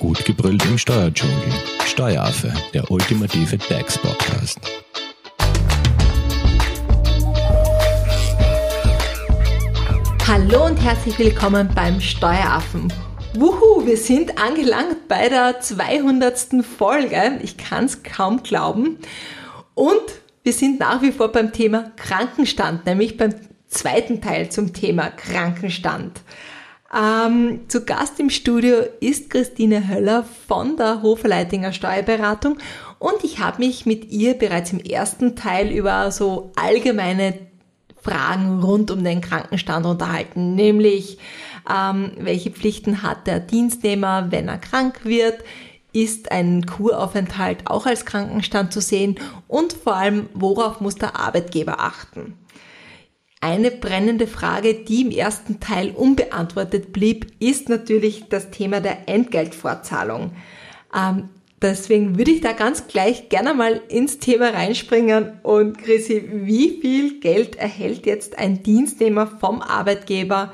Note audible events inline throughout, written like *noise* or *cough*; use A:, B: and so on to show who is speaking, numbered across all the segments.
A: Gut gebrüllt im Steuerdschungel. Steueraffe, der ultimative DAX-Podcast.
B: Hallo und herzlich willkommen beim Steueraffen. Wuhu, wir sind angelangt bei der 200. Folge. Ich kann es kaum glauben. Und wir sind nach wie vor beim Thema Krankenstand, nämlich beim zweiten Teil zum Thema Krankenstand. Ähm, zu Gast im Studio ist Christine Höller von der Hoferleitinger Steuerberatung und ich habe mich mit ihr bereits im ersten Teil über so allgemeine Fragen rund um den Krankenstand unterhalten, nämlich ähm, welche Pflichten hat der Dienstnehmer, wenn er krank wird, ist ein Kuraufenthalt auch als Krankenstand zu sehen und vor allem, worauf muss der Arbeitgeber achten? Eine brennende Frage, die im ersten Teil unbeantwortet blieb, ist natürlich das Thema der Entgeltfortzahlung. Ähm, deswegen würde ich da ganz gleich gerne mal ins Thema reinspringen. Und Chrissy, wie viel Geld erhält jetzt ein Dienstnehmer vom Arbeitgeber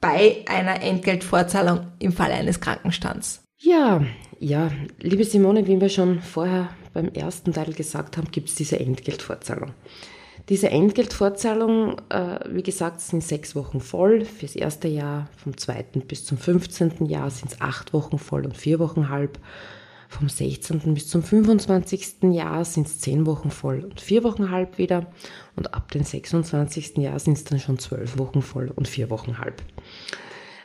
B: bei einer Entgeltfortzahlung im Fall eines Krankenstands?
C: Ja, ja, liebe Simone, wie wir schon vorher beim ersten Teil gesagt haben, gibt es diese Entgeltfortzahlung. Diese Entgeltfortzahlung, äh, wie gesagt, sind sechs Wochen voll. Fürs erste Jahr vom zweiten bis zum 15. Jahr sind es acht Wochen voll und vier Wochen halb. Vom 16. bis zum 25. Jahr sind es zehn Wochen voll und vier Wochen halb wieder. Und ab dem 26. Jahr sind es dann schon zwölf Wochen voll und vier Wochen halb.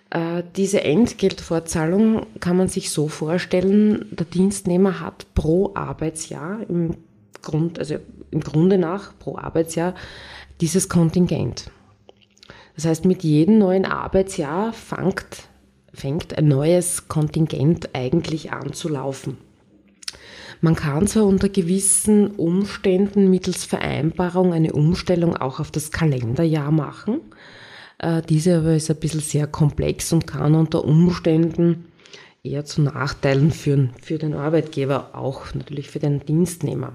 C: Äh, diese Entgeltfortzahlung kann man sich so vorstellen, der Dienstnehmer hat pro Arbeitsjahr im Grund, also im Grunde nach pro Arbeitsjahr dieses Kontingent. Das heißt, mit jedem neuen Arbeitsjahr fängt, fängt ein neues Kontingent eigentlich an zu laufen. Man kann zwar unter gewissen Umständen mittels Vereinbarung eine Umstellung auch auf das Kalenderjahr machen. Äh, diese aber ist ein bisschen sehr komplex und kann unter Umständen eher zu Nachteilen führen für den Arbeitgeber, auch natürlich für den Dienstnehmer.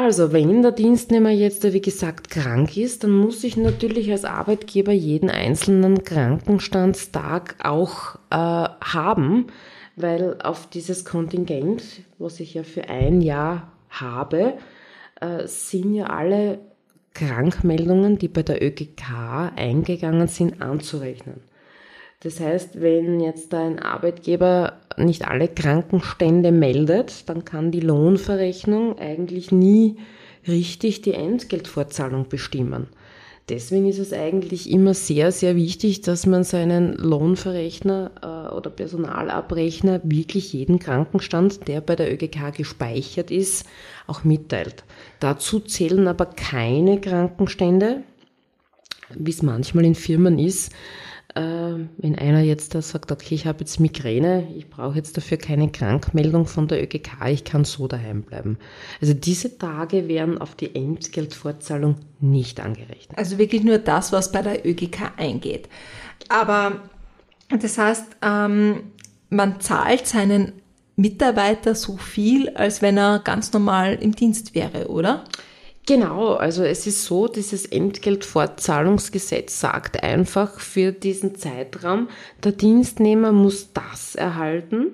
C: Also, wenn der Dienstnehmer jetzt, wie gesagt, krank ist, dann muss ich natürlich als Arbeitgeber jeden einzelnen Krankenstandstag auch äh, haben, weil auf dieses Kontingent, was ich ja für ein Jahr habe, äh, sind ja alle Krankmeldungen, die bei der ÖGK eingegangen sind, anzurechnen. Das heißt, wenn jetzt ein Arbeitgeber nicht alle Krankenstände meldet, dann kann die Lohnverrechnung eigentlich nie richtig die Entgeltfortzahlung bestimmen. Deswegen ist es eigentlich immer sehr, sehr wichtig, dass man seinen Lohnverrechner äh, oder Personalabrechner wirklich jeden Krankenstand, der bei der ÖGK gespeichert ist, auch mitteilt. Dazu zählen aber keine Krankenstände, wie es manchmal in Firmen ist, wenn einer jetzt da sagt, okay, ich habe jetzt Migräne, ich brauche jetzt dafür keine Krankmeldung von der ÖGK, ich kann so daheim bleiben. Also diese Tage werden auf die Entgeltfortzahlung nicht angerechnet.
B: Also wirklich nur das, was bei der ÖGK eingeht. Aber das heißt, ähm, man zahlt seinen Mitarbeiter so viel, als wenn er ganz normal im Dienst wäre, oder?
C: Genau, also es ist so, dieses Entgeltfortzahlungsgesetz sagt einfach für diesen Zeitraum, der Dienstnehmer muss das erhalten,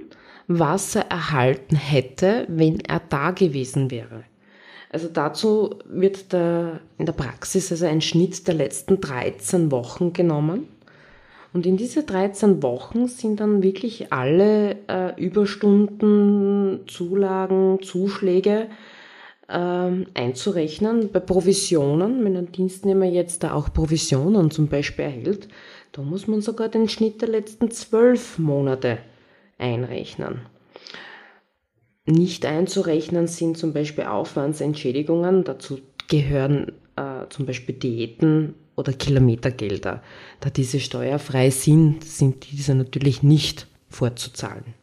C: was er erhalten hätte, wenn er da gewesen wäre. Also dazu wird der, in der Praxis also ein Schnitt der letzten 13 Wochen genommen. Und in diese 13 Wochen sind dann wirklich alle äh, Überstunden, Zulagen, Zuschläge ähm, einzurechnen. Bei Provisionen, wenn ein Dienstnehmer jetzt da auch Provisionen zum Beispiel erhält, da muss man sogar den Schnitt der letzten zwölf Monate einrechnen. Nicht einzurechnen sind zum Beispiel Aufwandsentschädigungen, dazu gehören äh, zum Beispiel Diäten oder Kilometergelder. Da diese steuerfrei sind, sind diese natürlich nicht vorzuzahlen.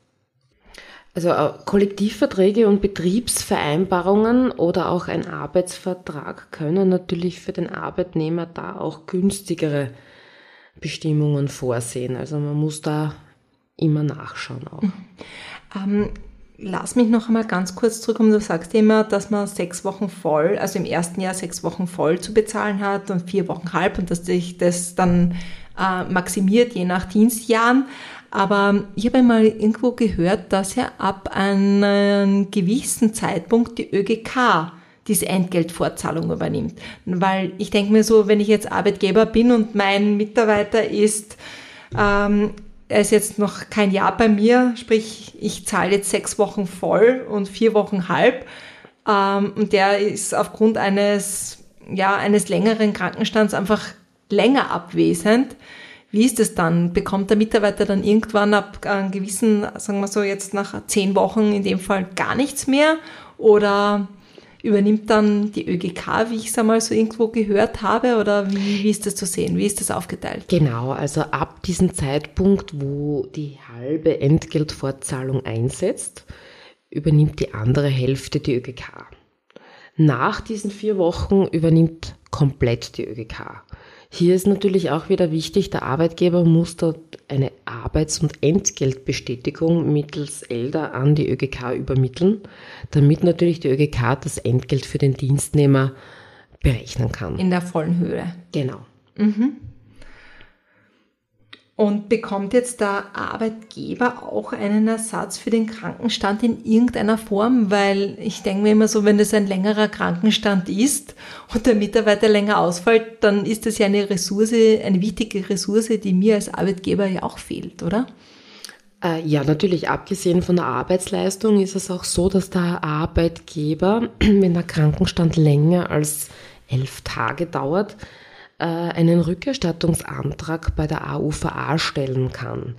C: Also äh, Kollektivverträge und Betriebsvereinbarungen oder auch ein Arbeitsvertrag können natürlich für den Arbeitnehmer da auch günstigere Bestimmungen vorsehen. Also man muss da immer nachschauen auch. Mhm.
B: Ähm, lass mich noch einmal ganz kurz zurückkommen. Du sagst immer, dass man sechs Wochen voll, also im ersten Jahr sechs Wochen voll zu bezahlen hat und vier Wochen halb und dass sich das dann äh, maximiert je nach Dienstjahren. Aber ich habe einmal irgendwo gehört, dass ja ab einem gewissen Zeitpunkt die ÖGK diese Entgeltfortzahlung übernimmt. Weil ich denke mir so, wenn ich jetzt Arbeitgeber bin und mein Mitarbeiter ist, ähm, er ist jetzt noch kein Jahr bei mir, sprich ich zahle jetzt sechs Wochen voll und vier Wochen halb ähm, und der ist aufgrund eines, ja, eines längeren Krankenstands einfach länger abwesend. Wie ist es dann? Bekommt der Mitarbeiter dann irgendwann ab einem gewissen, sagen wir so jetzt nach zehn Wochen in dem Fall gar nichts mehr? Oder übernimmt dann die ÖGK, wie ich es einmal so irgendwo gehört habe? Oder wie, wie ist das zu sehen? Wie ist das aufgeteilt?
C: Genau, also ab diesem Zeitpunkt, wo die halbe Entgeltfortzahlung einsetzt, übernimmt die andere Hälfte die ÖGK. Nach diesen vier Wochen übernimmt komplett die ÖGK. Hier ist natürlich auch wieder wichtig, der Arbeitgeber muss dort eine Arbeits- und Entgeltbestätigung mittels ELDA an die ÖGK übermitteln, damit natürlich die ÖGK das Entgelt für den Dienstnehmer berechnen kann.
B: In der vollen Höhe.
C: Genau.
B: Mhm. Und bekommt jetzt der Arbeitgeber auch einen Ersatz für den Krankenstand in irgendeiner Form? Weil ich denke mir immer so, wenn es ein längerer Krankenstand ist und der Mitarbeiter länger ausfällt, dann ist das ja eine Ressource, eine wichtige Ressource, die mir als Arbeitgeber ja auch fehlt, oder?
C: Äh, ja, natürlich, abgesehen von der Arbeitsleistung ist es auch so, dass der Arbeitgeber, *clears throat* wenn der Krankenstand länger als elf Tage dauert, einen Rückerstattungsantrag bei der AUVA stellen kann.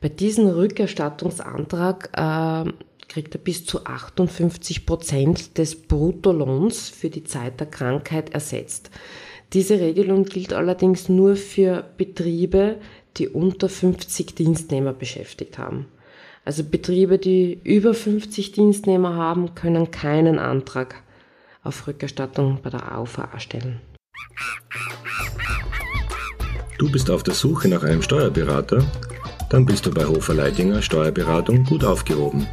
C: Bei diesem Rückerstattungsantrag äh, kriegt er bis zu 58 Prozent des Bruttolohns für die Zeit der Krankheit ersetzt. Diese Regelung gilt allerdings nur für Betriebe, die unter 50 Dienstnehmer beschäftigt haben. Also Betriebe, die über 50 Dienstnehmer haben, können keinen Antrag auf Rückerstattung bei der AUVA stellen.
A: Du bist auf der Suche nach einem Steuerberater? Dann bist du bei Hofer Leidinger Steuerberatung gut aufgehoben.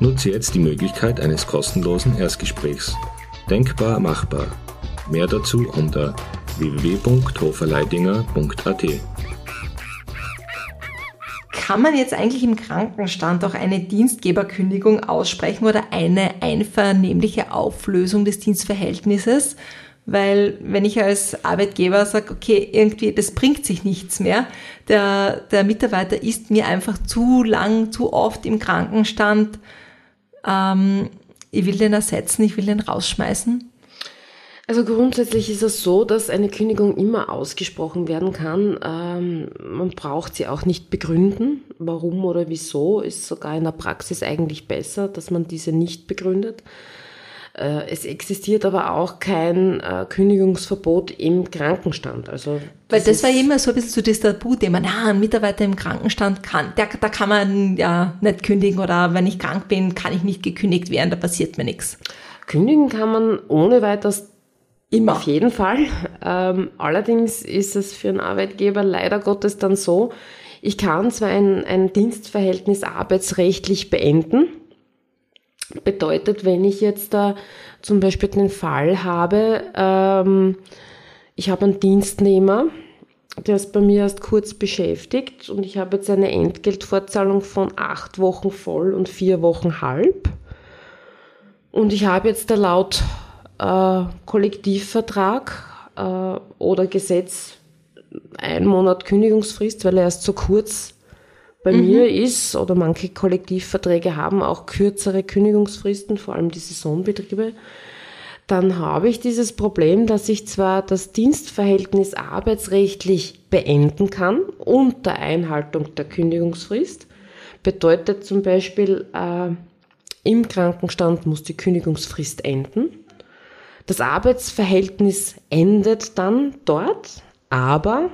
A: Nutze jetzt die Möglichkeit eines kostenlosen Erstgesprächs. Denkbar machbar. Mehr dazu unter www.hoferleidinger.at.
B: Kann man jetzt eigentlich im Krankenstand auch eine Dienstgeberkündigung aussprechen oder eine einvernehmliche Auflösung des Dienstverhältnisses? Weil wenn ich als Arbeitgeber sage, okay, irgendwie, das bringt sich nichts mehr, der, der Mitarbeiter ist mir einfach zu lang, zu oft im Krankenstand, ähm, ich will den ersetzen, ich will den rausschmeißen.
C: Also grundsätzlich ist es so, dass eine Kündigung immer ausgesprochen werden kann. Ähm, man braucht sie auch nicht begründen. Warum oder wieso ist sogar in der Praxis eigentlich besser, dass man diese nicht begründet. Äh, es existiert aber auch kein äh, Kündigungsverbot im Krankenstand. Also
B: das Weil das war immer so ein bisschen so das Tabu-Thema. Na, ein Mitarbeiter im Krankenstand kann, der, da kann man ja nicht kündigen oder wenn ich krank bin, kann ich nicht gekündigt werden, da passiert mir nichts.
C: Kündigen kann man ohne weiteres Immer. Auf jeden Fall. Ähm, allerdings ist es für einen Arbeitgeber leider Gottes dann so, ich kann zwar ein, ein Dienstverhältnis arbeitsrechtlich beenden, Bedeutet, wenn ich jetzt da zum Beispiel den Fall habe, ähm, ich habe einen Dienstnehmer, der ist bei mir erst kurz beschäftigt und ich habe jetzt eine Entgeltfortzahlung von acht Wochen voll und vier Wochen halb. Und ich habe jetzt da laut äh, Kollektivvertrag äh, oder Gesetz einen Monat Kündigungsfrist, weil er erst so kurz bei mhm. mir ist, oder manche Kollektivverträge haben auch kürzere Kündigungsfristen, vor allem die Saisonbetriebe, dann habe ich dieses Problem, dass ich zwar das Dienstverhältnis arbeitsrechtlich beenden kann unter Einhaltung der Kündigungsfrist. Bedeutet zum Beispiel, äh, im Krankenstand muss die Kündigungsfrist enden. Das Arbeitsverhältnis endet dann dort, aber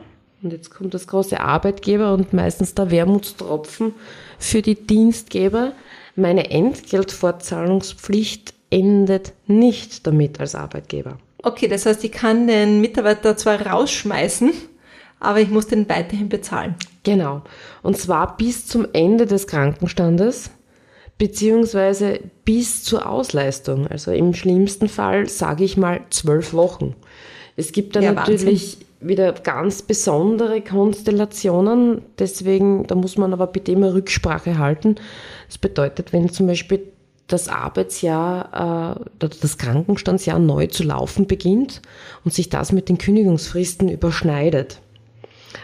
C: und jetzt kommt das große Arbeitgeber und meistens der Wermutstropfen für die Dienstgeber. Meine Entgeltfortzahlungspflicht endet nicht damit als Arbeitgeber.
B: Okay, das heißt, ich kann den Mitarbeiter zwar rausschmeißen, aber ich muss den weiterhin bezahlen.
C: Genau. Und zwar bis zum Ende des Krankenstandes beziehungsweise bis zur Ausleistung. Also im schlimmsten Fall sage ich mal zwölf Wochen. Es gibt da ja, natürlich wieder ganz besondere Konstellationen. Deswegen, da muss man aber bitte immer Rücksprache halten. Das bedeutet, wenn zum Beispiel das Arbeitsjahr, äh, das Krankenstandsjahr neu zu laufen beginnt und sich das mit den Kündigungsfristen überschneidet.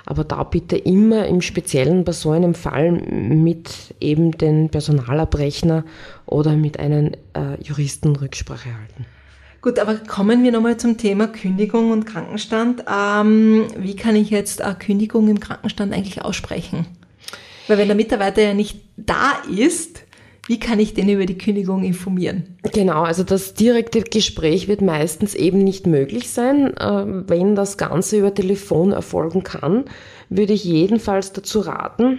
C: Aber da bitte immer im Speziellen bei so einem Fall mit eben den Personalabrechner oder mit einem äh, Juristen Rücksprache halten.
B: Gut, aber kommen wir nochmal zum Thema Kündigung und Krankenstand. Ähm, wie kann ich jetzt eine Kündigung im Krankenstand eigentlich aussprechen? Weil wenn der Mitarbeiter ja nicht da ist, wie kann ich den über die Kündigung informieren?
C: Genau, also das direkte Gespräch wird meistens eben nicht möglich sein. Ähm, wenn das Ganze über Telefon erfolgen kann, würde ich jedenfalls dazu raten,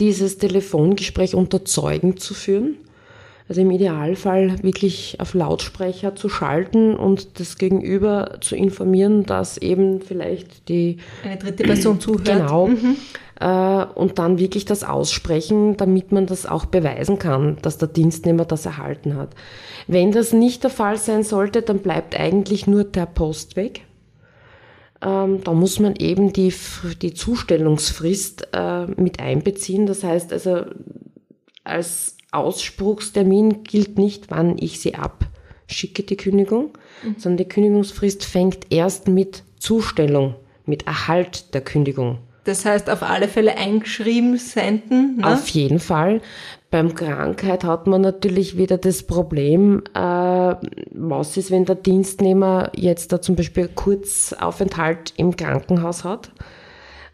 C: dieses Telefongespräch unter Zeugen zu führen. Also im Idealfall wirklich auf Lautsprecher zu schalten und das Gegenüber zu informieren, dass eben vielleicht die
B: eine dritte Person zuhört.
C: Genau. Mhm. Äh, und dann wirklich das aussprechen, damit man das auch beweisen kann, dass der Dienstnehmer das erhalten hat. Wenn das nicht der Fall sein sollte, dann bleibt eigentlich nur der Post weg. Ähm, da muss man eben die, die Zustellungsfrist äh, mit einbeziehen. Das heißt also, als Ausspruchstermin gilt nicht, wann ich sie abschicke, die Kündigung, mhm. sondern die Kündigungsfrist fängt erst mit Zustellung, mit Erhalt der Kündigung.
B: Das heißt, auf alle Fälle eingeschrieben senden.
C: Ne? Auf jeden Fall. Beim Krankheit hat man natürlich wieder das Problem, äh, was ist, wenn der Dienstnehmer jetzt da zum Beispiel Kurzaufenthalt im Krankenhaus hat.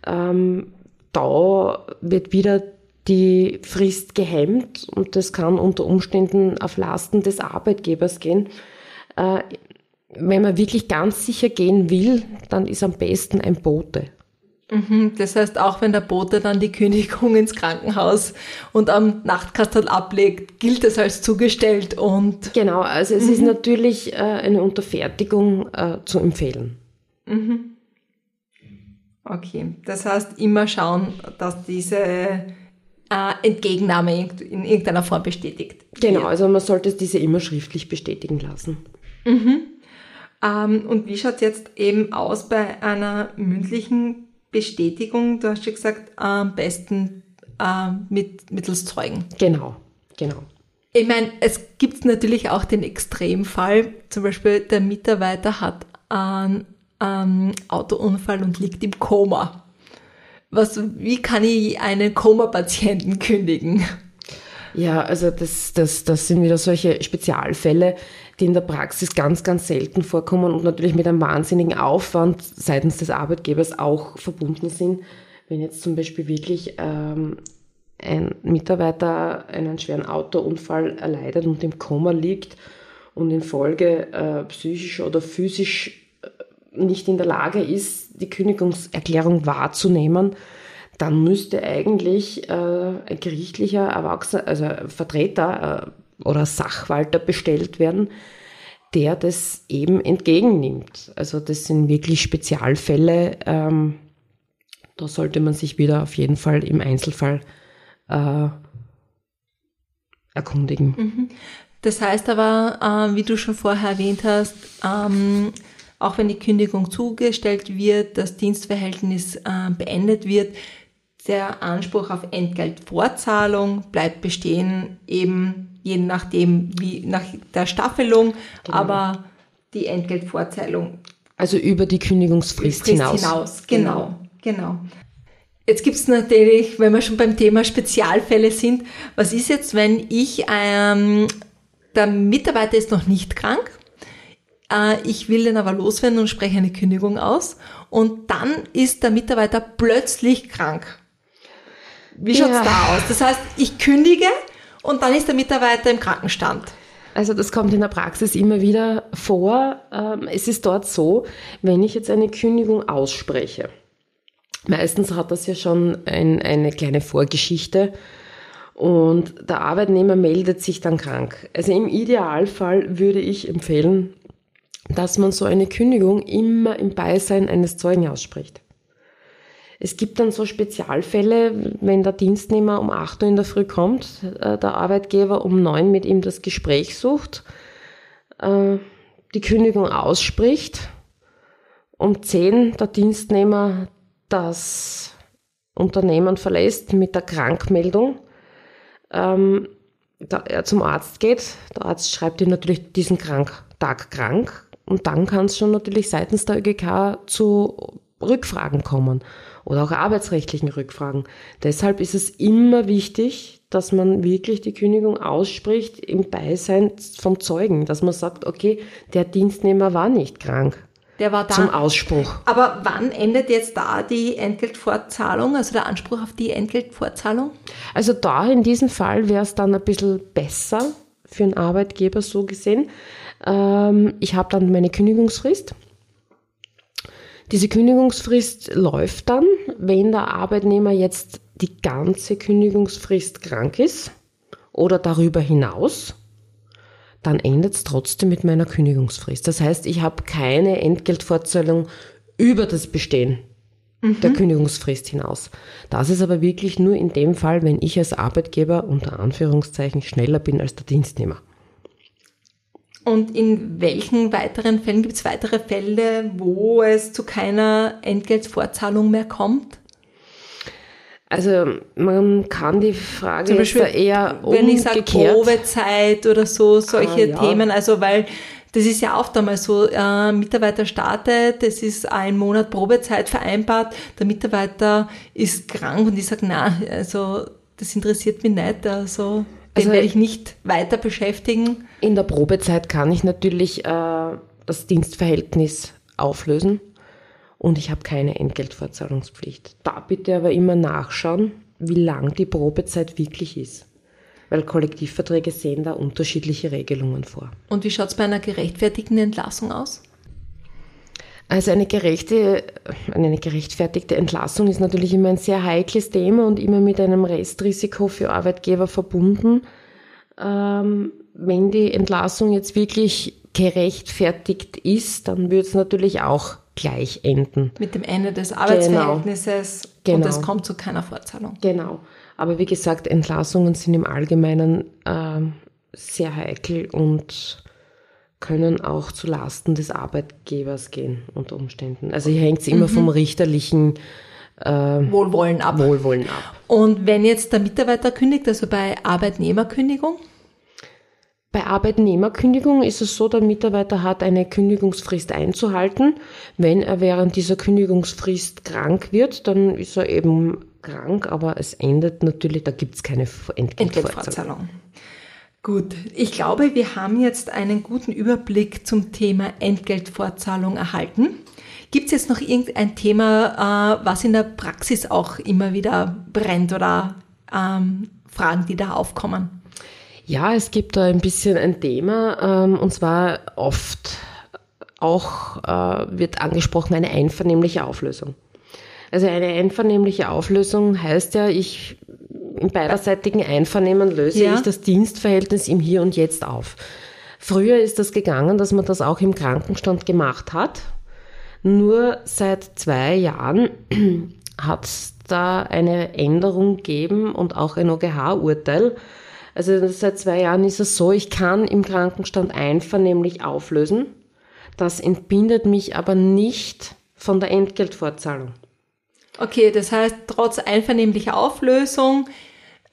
C: Ähm, da wird wieder die Frist gehemmt und das kann unter Umständen auf Lasten des Arbeitgebers gehen. Äh, wenn man wirklich ganz sicher gehen will, dann ist am besten ein Bote.
B: Mhm, das heißt, auch wenn der Bote dann die Kündigung ins Krankenhaus und am Nachtkastel ablegt, gilt es als zugestellt und.
C: Genau, also es mhm. ist natürlich äh, eine Unterfertigung äh, zu empfehlen.
B: Mhm. Okay, das heißt, immer schauen, dass diese äh, Entgegennahme in irgendeiner Form bestätigt.
C: Genau, also man sollte diese immer schriftlich bestätigen lassen.
B: Mhm. Ähm, und wie schaut es jetzt eben aus bei einer mündlichen Bestätigung? Du hast schon gesagt, am besten äh, mit, mittels Zeugen.
C: Genau, genau.
B: Ich meine, es gibt natürlich auch den Extremfall, zum Beispiel der Mitarbeiter hat einen, einen Autounfall und liegt im Koma. Was, wie kann ich einen Koma-Patienten kündigen?
C: Ja, also das, das, das sind wieder solche Spezialfälle, die in der Praxis ganz, ganz selten vorkommen und natürlich mit einem wahnsinnigen Aufwand seitens des Arbeitgebers auch verbunden sind. Wenn jetzt zum Beispiel wirklich ähm, ein Mitarbeiter einen schweren Autounfall erleidet und im Koma liegt und in Folge äh, psychisch oder physisch nicht in der Lage ist, die Kündigungserklärung wahrzunehmen, dann müsste eigentlich äh, ein gerichtlicher Erwachsener, also Vertreter äh, oder Sachwalter bestellt werden, der das eben entgegennimmt. Also das sind wirklich Spezialfälle. Ähm, da sollte man sich wieder auf jeden Fall im Einzelfall äh, erkundigen.
B: Mhm. Das heißt aber, äh, wie du schon vorher erwähnt hast, ähm, auch wenn die Kündigung zugestellt wird, das Dienstverhältnis äh, beendet wird, der Anspruch auf Entgeltvorzahlung bleibt bestehen, eben je nachdem, wie nach der Staffelung, genau. aber die Entgeltvorzahlung.
C: Also über die Kündigungsfrist
B: Frist hinaus. hinaus. Genau, genau. Jetzt gibt es natürlich, wenn wir schon beim Thema Spezialfälle sind, was ist jetzt, wenn ich, ähm, der Mitarbeiter ist noch nicht krank, äh, ich will den aber loswerden und spreche eine Kündigung aus. Und dann ist der Mitarbeiter plötzlich krank. Wie schaut's ja. da aus? Das heißt, ich kündige und dann ist der Mitarbeiter im Krankenstand.
C: Also das kommt in der Praxis immer wieder vor. Ähm, es ist dort so, wenn ich jetzt eine Kündigung ausspreche, meistens hat das ja schon ein, eine kleine Vorgeschichte und der Arbeitnehmer meldet sich dann krank. Also im Idealfall würde ich empfehlen, dass man so eine Kündigung immer im Beisein eines Zeugen ausspricht. Es gibt dann so Spezialfälle, wenn der Dienstnehmer um 8 Uhr in der Früh kommt, äh, der Arbeitgeber um 9 mit ihm das Gespräch sucht, äh, die Kündigung ausspricht um 10 der Dienstnehmer das Unternehmen verlässt mit der Krankmeldung, ähm, er zum Arzt geht. Der Arzt schreibt ihm natürlich diesen Krank Tag krank und dann kann es schon natürlich seitens der ÖGK zu Rückfragen kommen oder auch arbeitsrechtlichen Rückfragen. Deshalb ist es immer wichtig, dass man wirklich die Kündigung ausspricht im Beisein vom Zeugen, dass man sagt, okay, der Dienstnehmer war nicht krank.
B: Der war da.
C: Zum Ausspruch.
B: Aber wann endet jetzt da die Entgeltfortzahlung, also der Anspruch auf die Entgeltfortzahlung?
C: Also da in diesem Fall wäre es dann ein bisschen besser für einen Arbeitgeber so gesehen. Ähm, ich habe dann meine Kündigungsfrist. Diese Kündigungsfrist läuft dann, wenn der Arbeitnehmer jetzt die ganze Kündigungsfrist krank ist oder darüber hinaus dann endet es trotzdem mit meiner Kündigungsfrist. Das heißt, ich habe keine Entgeltfortzahlung über das Bestehen mhm. der Kündigungsfrist hinaus. Das ist aber wirklich nur in dem Fall, wenn ich als Arbeitgeber unter Anführungszeichen schneller bin als der Dienstnehmer.
B: Und in welchen weiteren Fällen gibt es weitere Fälle, wo es zu keiner Entgeltfortzahlung mehr kommt?
C: Also man kann die Frage Beispiel, eher
B: umgekehrt. Wenn ich sage Probezeit oder so, solche ah, ja. Themen, also weil das ist ja oft einmal so, äh, Mitarbeiter startet, es ist ein Monat Probezeit vereinbart, der Mitarbeiter ist krank und ich sage, na, also das interessiert mich nicht, also den also, werde ich nicht weiter beschäftigen.
C: In der Probezeit kann ich natürlich äh, das Dienstverhältnis auflösen und ich habe keine Entgeltfortzahlungspflicht. Da bitte aber immer nachschauen, wie lang die Probezeit wirklich ist. Weil Kollektivverträge sehen da unterschiedliche Regelungen vor.
B: Und wie schaut es bei einer gerechtfertigten Entlassung aus?
C: Also eine gerechte, eine gerechtfertigte Entlassung ist natürlich immer ein sehr heikles Thema und immer mit einem Restrisiko für Arbeitgeber verbunden. Ähm, wenn die Entlassung jetzt wirklich gerechtfertigt ist, dann würde es natürlich auch gleich enden.
B: Mit dem Ende des Arbeitsverhältnisses genau. und es genau. kommt zu keiner Fortzahlung.
C: Genau. Aber wie gesagt, Entlassungen sind im Allgemeinen äh, sehr heikel und können auch zu Lasten des Arbeitgebers gehen unter Umständen. Also hier hängt es immer mhm. vom richterlichen
B: äh, Wohlwollen ab.
C: Wohlwollen ab.
B: Und wenn jetzt der Mitarbeiter kündigt, also bei Arbeitnehmerkündigung?
C: Bei Arbeitnehmerkündigung ist es so, der Mitarbeiter hat eine Kündigungsfrist einzuhalten. Wenn er während dieser Kündigungsfrist krank wird, dann ist er eben krank, aber es endet natürlich, da gibt es keine Entgeltfortzahlung.
B: Gut, ich glaube, wir haben jetzt einen guten Überblick zum Thema Entgeltfortzahlung erhalten. Gibt es jetzt noch irgendein Thema, äh, was in der Praxis auch immer wieder brennt oder ähm, Fragen, die da aufkommen?
C: Ja, es gibt da ein bisschen ein Thema, ähm, und zwar oft auch äh, wird angesprochen eine einvernehmliche Auflösung. Also eine einvernehmliche Auflösung heißt ja, ich im beiderseitigen Einvernehmen löse ja. ich das Dienstverhältnis im Hier und Jetzt auf. Früher ist das gegangen, dass man das auch im Krankenstand gemacht hat. Nur seit zwei Jahren *clears throat* hat es da eine Änderung gegeben und auch ein OGH-Urteil, also seit zwei Jahren ist es so, ich kann im Krankenstand einvernehmlich auflösen. Das entbindet mich aber nicht von der Entgeltfortzahlung.
B: Okay, das heißt, trotz einvernehmlicher Auflösung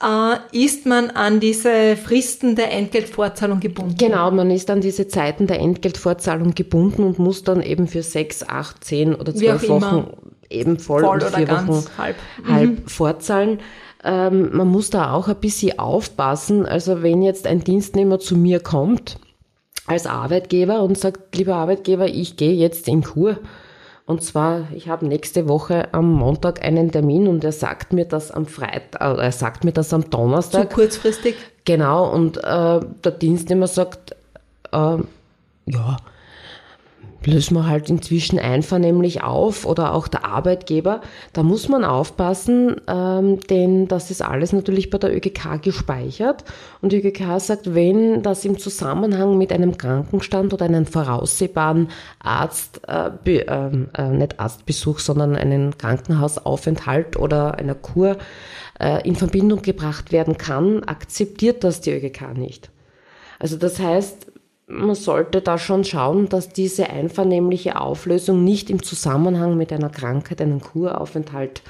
B: äh, ist man an diese Fristen der Entgeltfortzahlung gebunden.
C: Genau, man ist an diese Zeiten der Entgeltfortzahlung gebunden und muss dann eben für sechs, acht, zehn oder zwölf Wochen eben voll, voll und vier Wochen halb, halb mhm. fortzahlen. Ähm, man muss da auch ein bisschen aufpassen. Also wenn jetzt ein Dienstnehmer zu mir kommt als Arbeitgeber und sagt, lieber Arbeitgeber, ich gehe jetzt in Kur. Und zwar, ich habe nächste Woche am Montag einen Termin und er sagt mir das am Freitag, äh, er sagt mir das am Donnerstag.
B: Zu kurzfristig?
C: Genau, und äh, der Dienstnehmer sagt, äh, ja, lösen wir halt inzwischen einvernehmlich auf oder auch der Arbeitgeber. Da muss man aufpassen, ähm, denn das ist alles natürlich bei der ÖGK gespeichert. Und die ÖGK sagt, wenn das im Zusammenhang mit einem Krankenstand oder einem voraussehbaren Arzt, äh, ähm, äh, nicht Arztbesuch, sondern einen Krankenhausaufenthalt oder einer Kur äh, in Verbindung gebracht werden kann, akzeptiert das die ÖGK nicht. Also das heißt, man sollte da schon schauen, dass diese einvernehmliche Auflösung nicht im Zusammenhang mit einer Krankheit, einem Kuraufenthalt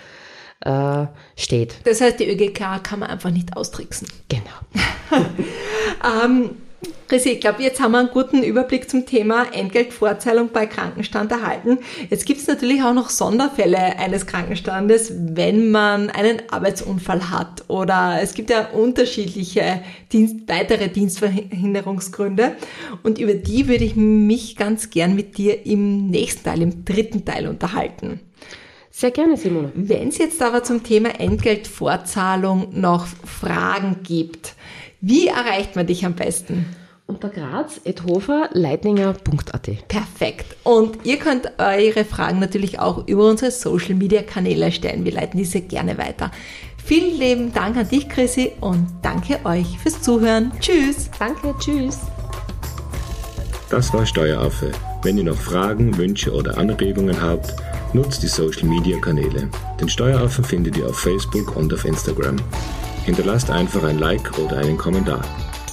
C: äh, steht.
B: Das heißt, die ÖGK kann man einfach nicht austricksen.
C: Genau. *laughs*
B: ähm, Chrissy, ich glaube, jetzt haben wir einen guten Überblick zum Thema Entgeltvorzahlung bei Krankenstand erhalten. Jetzt gibt es natürlich auch noch Sonderfälle eines Krankenstandes, wenn man einen Arbeitsunfall hat oder es gibt ja unterschiedliche Dienst, weitere Dienstverhinderungsgründe und über die würde ich mich ganz gern mit dir im nächsten Teil, im dritten Teil unterhalten.
C: Sehr gerne, Simone.
B: Wenn es jetzt aber zum Thema Entgeltvorzahlung noch Fragen gibt, wie erreicht man dich am besten?
C: Unter graz.hofer.leitninger.at.
B: Perfekt. Und ihr könnt eure Fragen natürlich auch über unsere Social Media Kanäle stellen. Wir leiten diese gerne weiter. Vielen lieben Dank an dich, Chrissy, und danke euch fürs Zuhören. Tschüss.
C: Danke, tschüss.
A: Das war Steueraffe. Wenn ihr noch Fragen, Wünsche oder Anregungen habt, nutzt die Social Media Kanäle. Den Steueraffen findet ihr auf Facebook und auf Instagram. Hinterlasst einfach ein Like oder einen Kommentar.